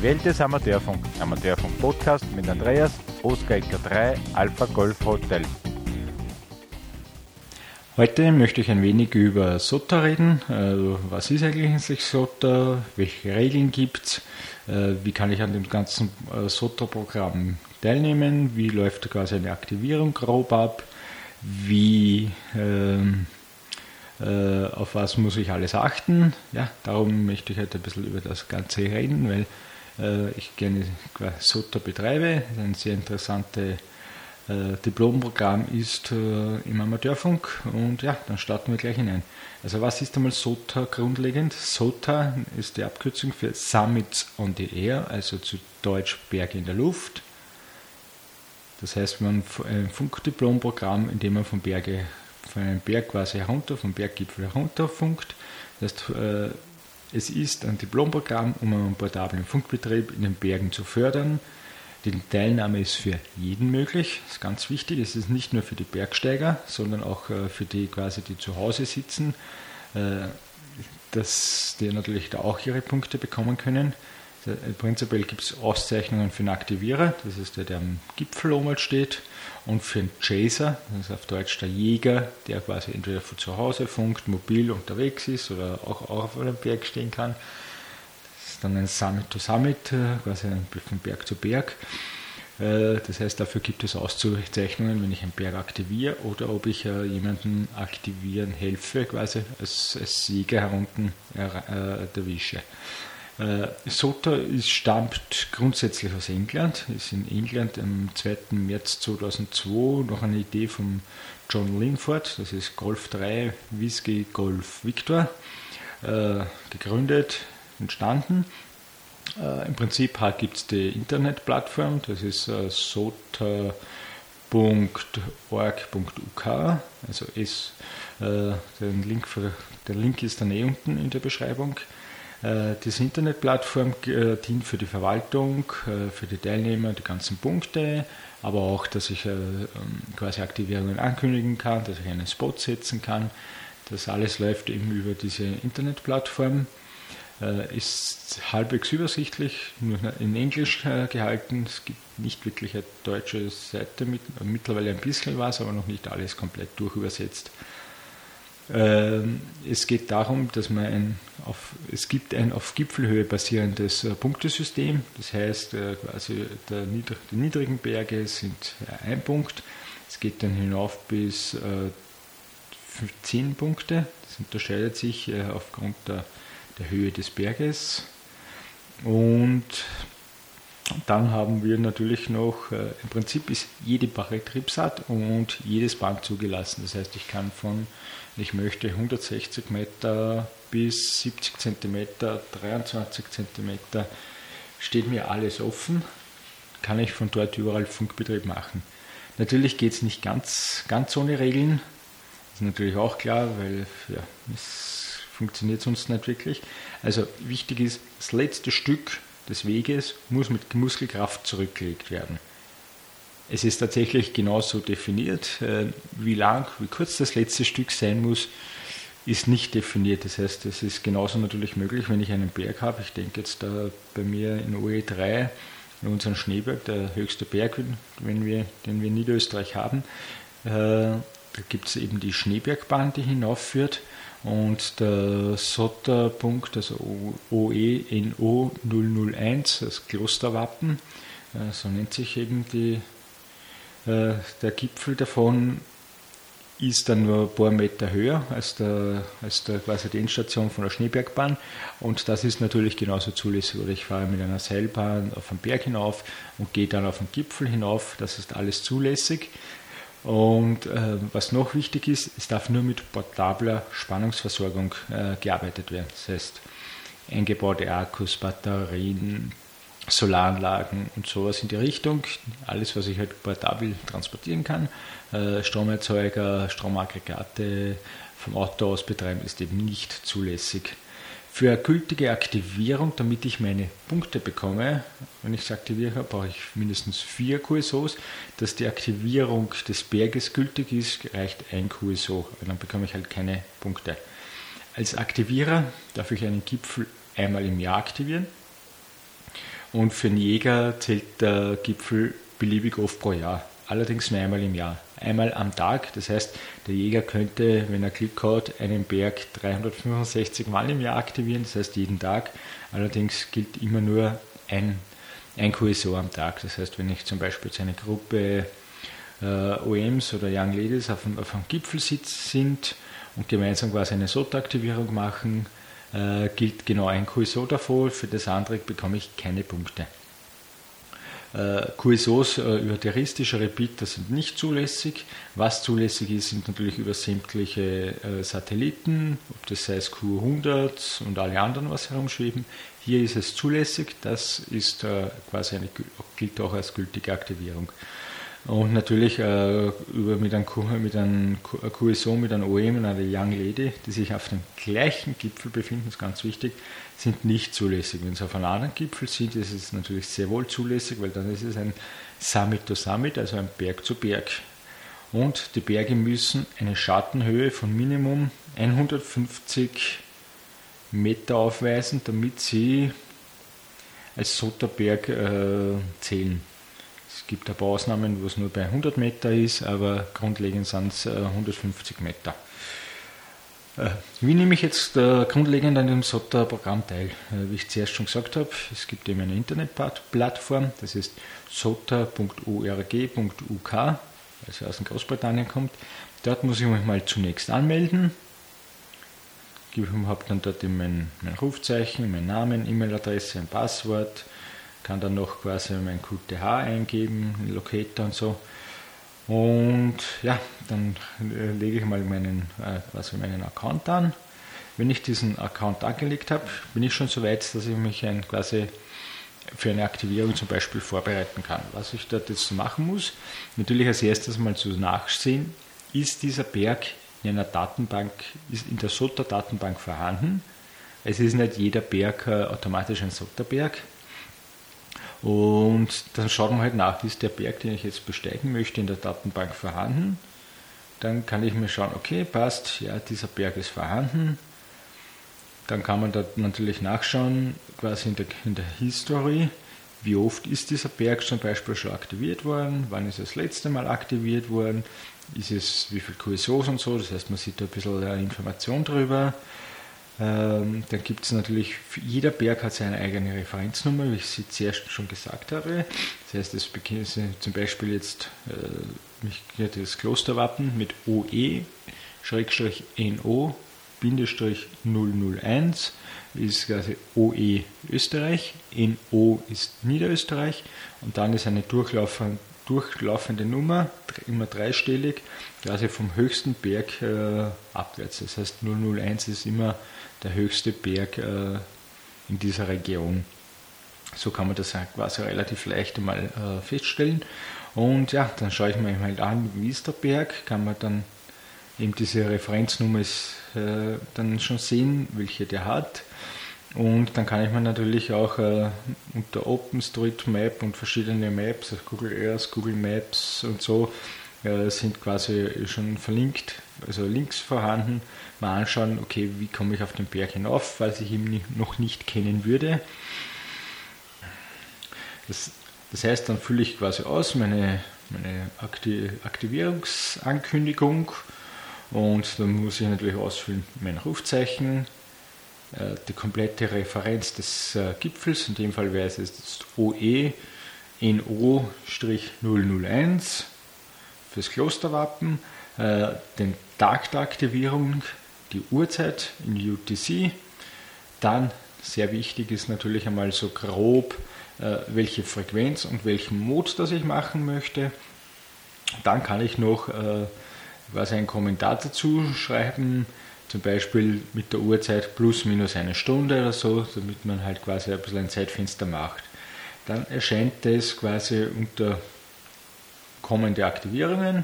Die Welt des Amateurfunk. Amateurfunk Podcast mit Andreas, Oskar Ecker 3, Alpha Golf Hotel. Heute möchte ich ein wenig über SOTA reden. Also, was ist eigentlich SOTA? Welche Regeln gibt es? Äh, wie kann ich an dem ganzen äh, SOTA-Programm teilnehmen? Wie läuft quasi eine Aktivierung grob ab? Wie ähm, äh, auf was muss ich alles achten? Ja, darum möchte ich heute ein bisschen über das Ganze reden, weil äh, ich gerne SOTA betreibe. Ein sehr interessantes äh, Diplomprogramm ist im Amateurfunk und ja, dann starten wir gleich hinein. Also was ist einmal SOTA grundlegend? SOTA ist die Abkürzung für Summits on the Air, also zu Deutsch Berge in der Luft. Das heißt, man ein Funkdiplomprogramm, in dem man von Berge von einem Berg quasi herunter, vom Berggipfel herunterfunkt. Das heißt, äh, es ist ein Diplomprogramm, um einen portablen Funkbetrieb in den Bergen zu fördern. Die Teilnahme ist für jeden möglich, das ist ganz wichtig. Es ist nicht nur für die Bergsteiger, sondern auch äh, für die quasi, die zu Hause sitzen, äh, dass die natürlich da auch ihre Punkte bekommen können. Prinzipiell gibt es Auszeichnungen für einen Aktivierer, das ist der, der am Gipfel oben steht, und für einen Chaser, das ist auf Deutsch der Jäger, der quasi entweder von zu Hause funkt, mobil unterwegs ist oder auch, auf einem Berg stehen kann. Das ist dann ein Summit to Summit, äh, quasi von Berg zu Berg. Äh, das heißt, dafür gibt es Auszeichnungen, wenn ich einen Berg aktiviere oder ob ich äh, jemanden aktivieren helfe, quasi als, als Sieger herunten erwische. Äh, Sota stammt grundsätzlich aus England, ist in England am 2. März 2002 noch eine Idee von John Linford, das ist Golf 3 Whisky Golf Victor, äh, gegründet, entstanden. Äh, Im Prinzip gibt es die Internetplattform, das ist äh, sota.org.uk, also ist, äh, den Link für, der Link ist dann eh unten in der Beschreibung. Äh, diese Internetplattform äh, dient für die Verwaltung, äh, für die Teilnehmer, die ganzen Punkte, aber auch, dass ich ähm, quasi Aktivierungen ankündigen kann, dass ich einen Spot setzen kann. Das alles läuft eben über diese Internetplattform. Ist halbwegs übersichtlich, nur in Englisch gehalten. Es gibt nicht wirklich eine deutsche Seite, mittlerweile ein bisschen was, aber noch nicht alles komplett durchübersetzt. Es geht darum, dass man ein auf, es gibt ein auf Gipfelhöhe basierendes äh, Punktesystem. Das heißt, äh, quasi der, die niedrigen Berge sind ein Punkt. Es geht dann hinauf bis äh, 10 Punkte. Das unterscheidet sich äh, aufgrund der, der Höhe des Berges. Und dann haben wir natürlich noch, äh, im Prinzip ist jede Betriebsart und jedes Band zugelassen. Das heißt, ich kann von, ich möchte 160 Meter bis 70 cm, 23 cm, steht mir alles offen, kann ich von dort überall Funkbetrieb machen. Natürlich geht es nicht ganz, ganz ohne Regeln, ist natürlich auch klar, weil ja, es funktioniert sonst nicht wirklich. Also wichtig ist, das letzte Stück des Weges muss mit Muskelkraft zurückgelegt werden. Es ist tatsächlich genauso definiert, äh, wie lang, wie kurz das letzte Stück sein muss, ist nicht definiert. Das heißt, es ist genauso natürlich möglich, wenn ich einen Berg habe. Ich denke jetzt da bei mir in OE3, in unserem Schneeberg, der höchste Berg, wenn wir, den wir in Niederösterreich haben. Äh, da gibt es eben die Schneebergbahn, die hinaufführt. Und der Sotterpunkt, also OENO 001, das Klosterwappen, äh, so nennt sich eben die, äh, der Gipfel davon, ist dann nur ein paar Meter höher als, der, als der, quasi die Endstation von der Schneebergbahn. Und das ist natürlich genauso zulässig. Oder ich fahre mit einer Seilbahn auf den Berg hinauf und gehe dann auf den Gipfel hinauf. Das ist alles zulässig. Und äh, was noch wichtig ist, es darf nur mit portabler Spannungsversorgung äh, gearbeitet werden. Das heißt, eingebaute Akkus, Batterien, Solaranlagen und sowas in die Richtung. Alles, was ich halt portabel transportieren kann. Äh, Stromerzeuger, Stromaggregate vom Auto aus betreiben, ist eben nicht zulässig. Für eine gültige Aktivierung, damit ich meine Punkte bekomme, wenn ich es aktiviere, brauche ich mindestens vier QSOs. Dass die Aktivierung des Berges gültig ist, reicht ein QSO, dann bekomme ich halt keine Punkte. Als Aktivierer darf ich einen Gipfel einmal im Jahr aktivieren Und für einen Jäger zählt der Gipfel beliebig oft pro Jahr, allerdings nur einmal im Jahr. Einmal am Tag, das heißt, der Jäger könnte, wenn er Glück hat, einen Berg 365 Mal im Jahr aktivieren, das heißt jeden Tag. Allerdings gilt immer nur ein, ein QSO am Tag. Das heißt, wenn ich zum Beispiel zu einer Gruppe äh, OMs oder Young Ladies auf, auf einem Gipfel sind und gemeinsam quasi eine SOTA-Aktivierung machen, äh, gilt genau ein QSO davor, für das andere bekomme ich keine Punkte. Äh, QSOs äh, über terroristische Repeater sind nicht zulässig. Was zulässig ist, sind natürlich über sämtliche äh, Satelliten, ob das sei Q100 und alle anderen, was herumschweben. Hier ist es zulässig, das ist äh, quasi eine, gilt auch als gültige Aktivierung. Und natürlich äh, über mit einem, mit QSO, mit einem OEM und einer Young Lady, die sich auf dem gleichen Gipfel befinden, ist ganz wichtig, sind nicht zulässig. Wenn sie auf einem anderen Gipfel sind, ist es natürlich sehr wohl zulässig, weil dann ist es ein Summit to Summit, also ein Berg zu Berg. Und die Berge müssen eine Schattenhöhe von Minimum 150 Meter aufweisen, damit sie als Soterberg äh, zählen gibt ein paar Ausnahmen, wo es nur bei 100 Meter ist, aber grundlegend sind es 150 Meter. Äh, wie nehme ich jetzt äh, grundlegend an dem SOTA-Programm teil? Äh, wie ich zuerst schon gesagt habe, es gibt eben eine Internetplattform, das ist sota.org.uk, also aus Großbritannien kommt. Dort muss ich mich mal zunächst anmelden. Ich habe dann dort mein, mein Rufzeichen, mein Namen, E-Mail-Adresse, ein Passwort, kann dann noch quasi mein QTH eingeben, einen Locator und so. Und ja, dann äh, lege ich mal meinen, äh, quasi meinen Account an. Wenn ich diesen Account angelegt habe, bin ich schon so weit, dass ich mich ein, quasi für eine Aktivierung zum Beispiel vorbereiten kann. Was ich dort jetzt machen muss, natürlich als erstes mal zu nachsehen, ist dieser Berg in einer Datenbank, ist in der SOTA-Datenbank vorhanden. Es ist nicht jeder Berg äh, automatisch ein SOTA-Berg. Und dann schaut man halt nach, ist der Berg, den ich jetzt besteigen möchte, in der Datenbank vorhanden. Dann kann ich mir schauen, okay, passt, ja, dieser Berg ist vorhanden. Dann kann man da natürlich nachschauen, quasi in der, in der History, wie oft ist dieser Berg zum Beispiel schon aktiviert worden, wann ist er das letzte Mal aktiviert worden, ist es, wie viel QSOs und so, das heißt, man sieht da ein bisschen Information drüber. Ähm, dann gibt es natürlich, jeder Berg hat seine eigene Referenznummer, wie ich sie zuerst schon gesagt habe. Das heißt, es beginnt zum Beispiel jetzt äh, das Klosterwappen mit OE, Schrägstrich NO, Bindestrich 001 ist quasi OE Österreich, NO ist Niederösterreich und dann ist eine durchlaufende, durchlaufende Nummer, immer dreistellig, quasi vom höchsten Berg äh, abwärts. Das heißt 001 ist immer der höchste Berg äh, in dieser Region. So kann man das quasi relativ leicht einmal äh, feststellen. Und ja, dann schaue ich mir halt an, wie ist der Berg, kann man dann eben diese Referenznummer äh, dann schon sehen, welche der hat. Und dann kann ich mir natürlich auch äh, unter OpenStreetMap und verschiedene Maps, also Google Earth, Google Maps und so, sind quasi schon verlinkt, also Links vorhanden, mal anschauen, okay, wie komme ich auf den Berg hinauf, falls ich ihn noch nicht kennen würde. Das, das heißt, dann fülle ich quasi aus meine, meine Aktivierungsankündigung und dann muss ich natürlich ausfüllen mein Rufzeichen, äh, die komplette Referenz des äh, Gipfels, in dem Fall wäre es jetzt OE NO-001 fürs Klosterwappen, äh, den Tag der Aktivierung, die Uhrzeit in UTC, dann sehr wichtig ist natürlich einmal so grob, äh, welche Frequenz und welchen Mod das ich machen möchte. Dann kann ich noch äh, was einen Kommentar dazu schreiben, zum Beispiel mit der Uhrzeit plus minus eine Stunde oder so, damit man halt quasi ein bisschen ein Zeitfenster macht. Dann erscheint das quasi unter kommende Aktivierungen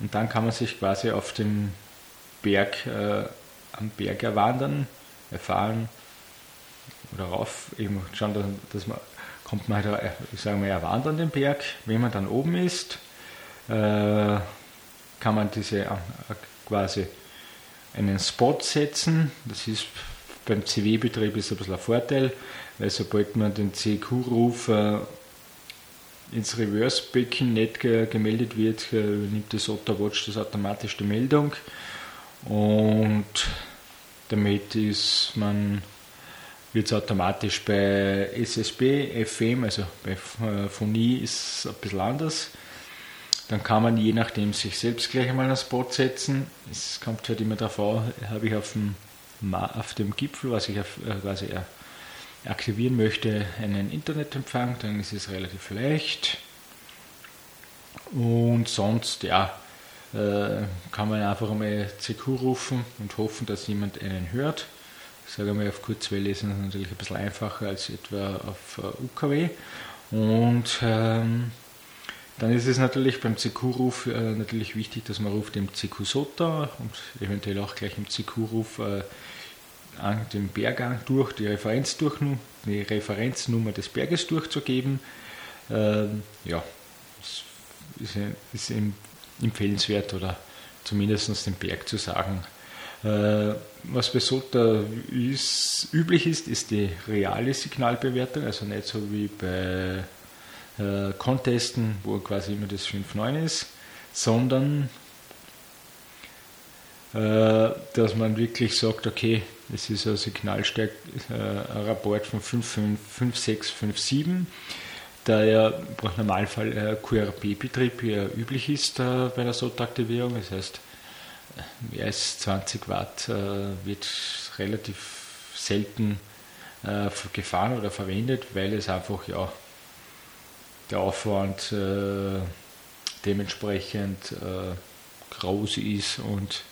und dann kann man sich quasi auf dem Berg, äh, am Berg erwandern, erfahren oder rauf, eben schauen, dass, dass man, kommt man halt, äh, sagen wir, erwandern den Berg. Wenn man dann oben ist, äh, kann man diese äh, quasi einen Spot setzen. Das ist beim CW-Betrieb ist ein bisschen ein Vorteil, weil sobald man den CQ-Ruf äh, ins Reverse-Becken nicht gemeldet wird, äh, nimmt das Otterwatch das automatisch die Meldung und damit ist man wird es automatisch bei SSB, FM, also bei äh, Phonie ist es ein bisschen anders. Dann kann man je nachdem sich selbst gleich einmal einen Spot setzen. Es kommt halt immer darauf an, habe ich auf dem, auf dem Gipfel, was ich auf, äh, quasi aktivieren möchte, einen Internetempfang, dann ist es relativ leicht. Und sonst, ja, äh, kann man einfach einmal CQ rufen und hoffen, dass jemand einen hört. Ich sage mal, auf Kurzwelle ist es natürlich ein bisschen einfacher als etwa auf äh, UKW. Und ähm, dann ist es natürlich beim CQ-Ruf äh, natürlich wichtig, dass man ruft im CQ-SOTA und eventuell auch gleich im CQ-Ruf äh, den Bergang durch, die, Referenz durch, die Referenznummer des Berges durchzugeben. Ähm, ja, ist, ist empfehlenswert oder zumindest den Berg zu sagen. Äh, was bei SOTA ist, üblich ist, ist die reale Signalbewertung, also nicht so wie bei äh, Contesten, wo quasi immer das 5.9 ist, sondern dass man wirklich sagt, okay, es ist ein Signalstärke, äh, ein Rapport von 5.657, da ja im Normalfall äh, QRP-Betrieb ja üblich ist äh, bei der SOT-Aktivierung, das heißt, mehr als 20 Watt äh, wird relativ selten äh, gefahren oder verwendet, weil es einfach ja der Aufwand äh, dementsprechend äh, groß ist und äh,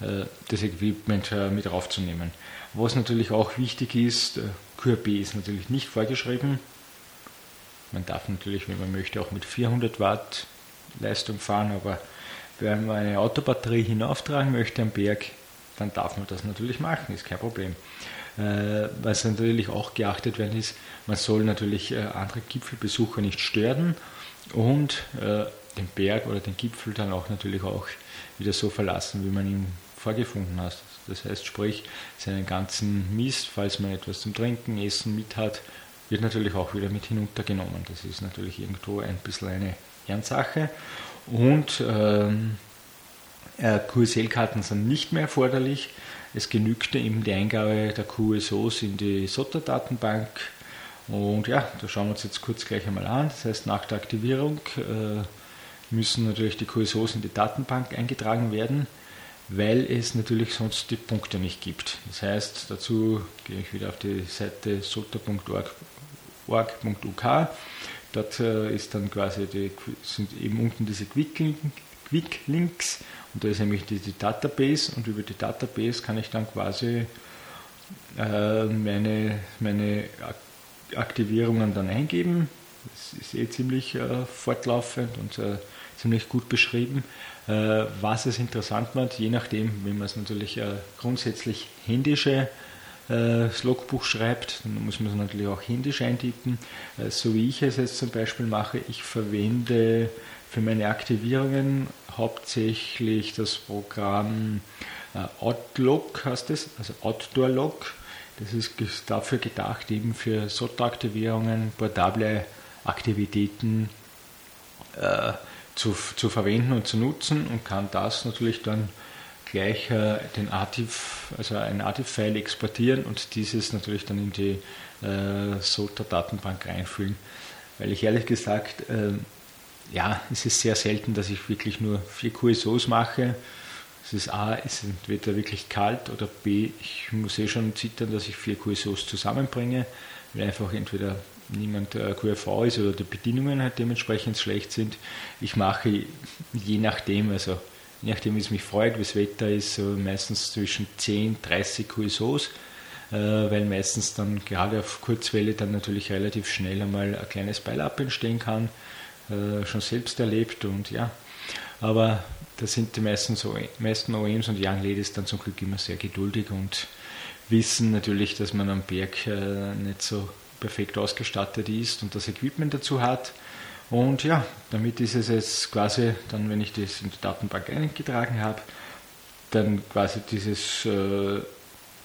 das Equipment äh, mit raufzunehmen. Was natürlich auch wichtig ist, äh, QRP ist natürlich nicht vorgeschrieben. Man darf natürlich, wenn man möchte, auch mit 400 Watt Leistung fahren, aber wenn man eine Autobatterie hinauftragen möchte am Berg, dann darf man das natürlich machen, ist kein Problem. Äh, was natürlich auch geachtet werden ist, man soll natürlich äh, andere Gipfelbesucher nicht stören und äh, den Berg oder den Gipfel dann auch natürlich auch wieder so verlassen, wie man ihn vorgefunden hat. Das heißt, sprich, seinen ganzen Mist, falls man etwas zum Trinken, Essen mit hat, wird natürlich auch wieder mit hinuntergenommen. Das ist natürlich irgendwo ein bisschen eine Ehrensache. Und ähm, äh, QSL-Karten sind nicht mehr erforderlich. Es genügte eben die Eingabe der QSOs in die SOTA-Datenbank. Und ja, da schauen wir uns jetzt kurz gleich einmal an. Das heißt, nach der Aktivierung äh, müssen natürlich die QSOs in die Datenbank eingetragen werden, weil es natürlich sonst die Punkte nicht gibt. Das heißt, dazu gehe ich wieder auf die Seite sota.org.uk. Dort äh, ist dann quasi die, sind eben unten diese Quick-Links und da ist nämlich die, die, Database und über die Database kann ich dann quasi äh, meine, meine Aktivierungen dann eingeben. Das ist eh ziemlich äh, fortlaufend und äh, ziemlich gut beschrieben. Äh, was es interessant macht, je nachdem, wenn man es natürlich äh, grundsätzlich händische das Logbuch schreibt, dann muss man es natürlich auch händisch eintippen. So wie ich es jetzt zum Beispiel mache, ich verwende für meine Aktivierungen hauptsächlich das Programm Outlook heißt es, also Outdoor Log. Das ist dafür gedacht, eben für SOT-Aktivierungen, portable Aktivitäten äh, zu, zu verwenden und zu nutzen und kann das natürlich dann gleich äh, den Artif, also ein Artif-File exportieren und dieses natürlich dann in die äh, SOTA-Datenbank reinfüllen. Weil ich ehrlich gesagt, äh, ja, es ist sehr selten, dass ich wirklich nur vier QSOs mache. Es ist A, es ist entweder wirklich kalt oder B, ich muss eh schon zittern, dass ich vier QSOs zusammenbringe, weil einfach entweder niemand äh, QRV ist oder die Bedienungen halt dementsprechend schlecht sind. Ich mache je nachdem, also je nachdem, wie es mich freut, wie das Wetter ist, meistens zwischen 10, 30 QSOs, weil meistens dann gerade auf Kurzwelle dann natürlich relativ schnell einmal ein kleines Beilab entstehen kann, äh, schon selbst erlebt und ja, aber da sind die meisten, so, meisten OEMs und Young Ladies dann zum Glück immer sehr geduldig und wissen natürlich, dass man am Berg äh, nicht so perfekt ausgestattet ist und das Equipment dazu hat. Und ja, damit ist es jetzt quasi, dann wenn ich das in die Datenbank eingetragen habe, dann quasi dieses äh,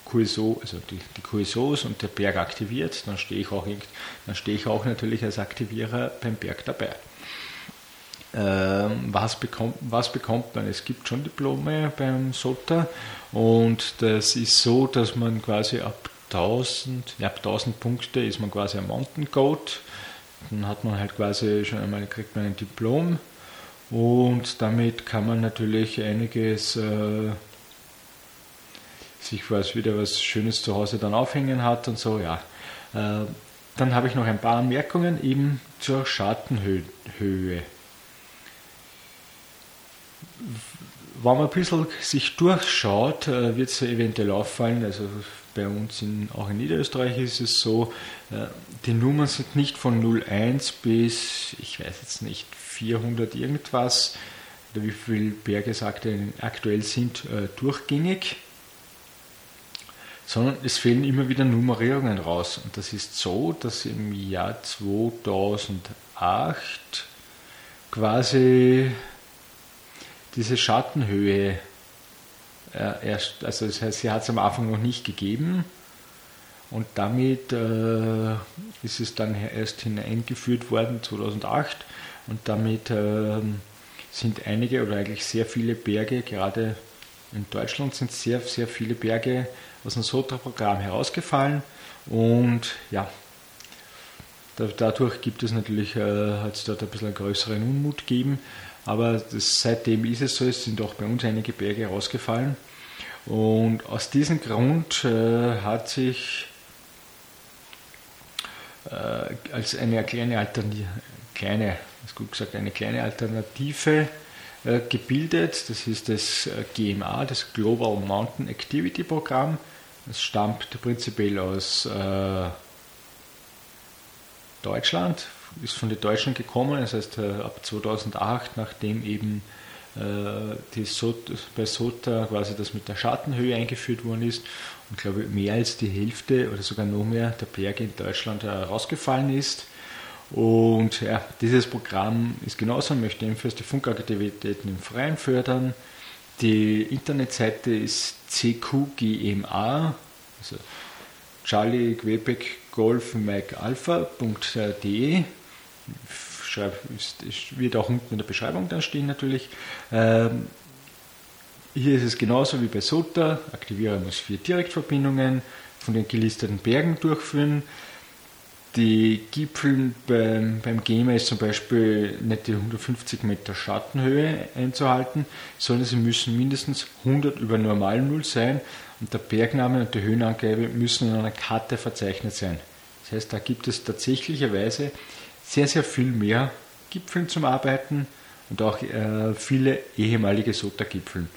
QSO, also die, die QSOs und der Berg aktiviert, dann stehe ich auch, dann stehe ich auch natürlich als Aktivierer beim Berg dabei. Ähm, was, bekommt, was bekommt man? Es gibt schon Diplome beim SOTA und das ist so, dass man quasi ab 1000, ja, ab 1000 Punkte ist man quasi ein Mountain Goat. Dann hat man halt quasi schon einmal, kriegt man ein Diplom und damit kann man natürlich einiges äh, sich was wieder was Schönes zu Hause dann aufhängen hat und so, ja. Äh, dann habe ich noch ein paar Anmerkungen eben zur Schattenhöhe. Wenn man ein bisschen sich durchschaut, äh, wird es eventuell auffallen, also bei uns in, auch in Niederösterreich ist es so, äh, die Nummern sind nicht von 01 bis, ich weiß jetzt nicht, 400 irgendwas, oder wie viele Berge es aktuell sind, äh, durchgängig, sondern es fehlen immer wieder Nummerierungen raus. Und das ist so, dass im Jahr 2008 quasi diese Schattenhöhe erst, also das heißt, sie hat es am Anfang noch nicht gegeben. Und damit äh, ist es dann erst hineingeführt worden 2008 und damit äh, sind einige oder eigentlich sehr viele Berge, gerade in Deutschland sind sehr, sehr viele Berge aus dem SOTA-Programm herausgefallen. Und ja, dadurch gibt es natürlich, äh, hat es dort ein bisschen einen größeren Unmut gegeben, aber das, seitdem ist es so, es sind auch bei uns einige Berge rausgefallen. Und aus diesem Grund äh, hat sich äh, als eine kleine Alternative, kleine, ist gut gesagt, eine kleine Alternative äh, gebildet. Das ist das äh, GMA, das Global Mountain Activity Programm. Das stammt prinzipiell aus äh, Deutschland, ist von den Deutschen gekommen, das heißt äh, ab 2008, nachdem eben äh, die SOTA, bei SOTA quasi das mit der Schattenhöhe eingeführt worden ist und glaube mehr als die Hälfte oder sogar noch mehr der Berge in Deutschland herausgefallen ist. Und ja, dieses Programm ist genauso, möchte ebenfalls die Funkaktivitäten im Freien fördern. Die Internetseite ist cqgma, also Charlie Quebec Golf Mike Alpha.de wird auch unten in der Beschreibung dann stehen natürlich. Ähm, hier ist es genauso wie bei SOTA. Aktivierer muss vier Direktverbindungen von den gelisteten Bergen durchführen. Die Gipfel beim, beim GEMA ist zum Beispiel nicht die 150 Meter Schattenhöhe einzuhalten, sondern sie müssen mindestens 100 über Normal Null sein und der Bergname und die Höhenangabe müssen in einer Karte verzeichnet sein. Das heißt, da gibt es tatsächlicherweise sehr, sehr viel mehr Gipfeln zum Arbeiten und auch äh, viele ehemalige SOTA-Gipfel.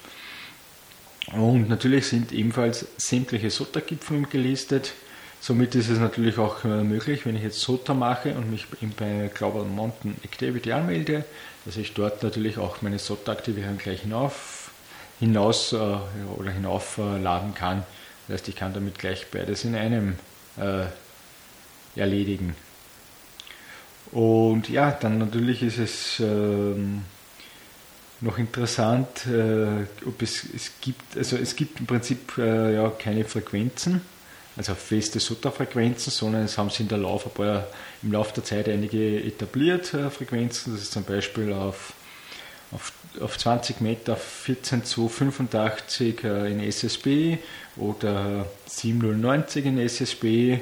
Und natürlich sind ebenfalls sämtliche SOTA-Gipfel gelistet. Somit ist es natürlich auch äh, möglich, wenn ich jetzt SOTA mache und mich bei Global Mountain Activity anmelde, dass ich dort natürlich auch meine SOTA-Aktivierung gleich hinauf, hinaus äh, oder hinaufladen kann. Das heißt, ich kann damit gleich beides in einem äh, erledigen. Und ja, dann natürlich ist es ähm, noch interessant, äh, ob es, es gibt, also es gibt im Prinzip äh, ja keine Frequenzen, also feste SOTA-Frequenzen, sondern es haben sich in der Lauf, paar, im Laufe der Zeit einige etabliert äh, Frequenzen. Das ist zum Beispiel auf, auf, auf 20 Meter 14285 äh, in SSB oder 7090 in SSB.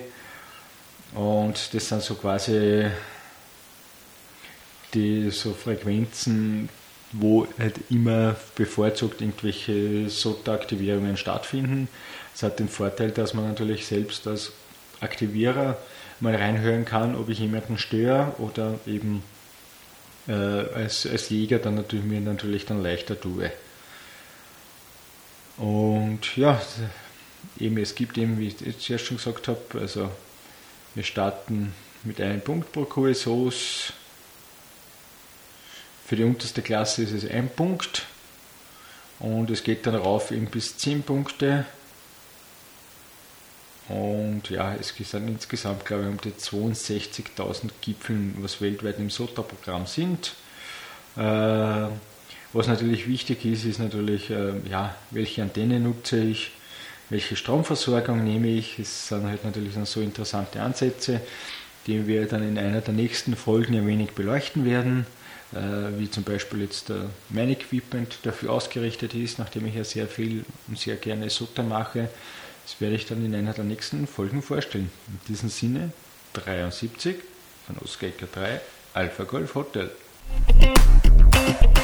Und das sind so quasi die so Frequenzen, wo halt immer bevorzugt irgendwelche SOTA-Aktivierungen stattfinden. Es hat den Vorteil, dass man natürlich selbst als Aktivierer mal reinhören kann, ob ich jemanden störe oder eben äh, als, als Jäger dann natürlich mir natürlich dann leichter tue. Und ja, eben es gibt eben, wie ich jetzt schon gesagt habe, also wir starten mit einem Punkt pro QSOs, für die unterste Klasse ist es ein Punkt und es geht dann rauf eben bis 10 Punkte. Und ja, es sind insgesamt, glaube ich, um die 62.000 Gipfeln, was weltweit im SOTA-Programm sind. Äh, was natürlich wichtig ist, ist natürlich, äh, ja, welche Antenne nutze ich. welche Stromversorgung nehme ich. Es sind halt natürlich so interessante Ansätze, die wir dann in einer der nächsten Folgen ein wenig beleuchten werden, äh, wie zum Beispiel jetzt mein Equipment dafür ausgerichtet ist, nachdem ich ja sehr viel und sehr gerne Sutter mache. Das werde ich dann in einer der nächsten Folgen vorstellen. In diesem Sinne 73 von Oscar 3 Alpha Golf Hotel. Musik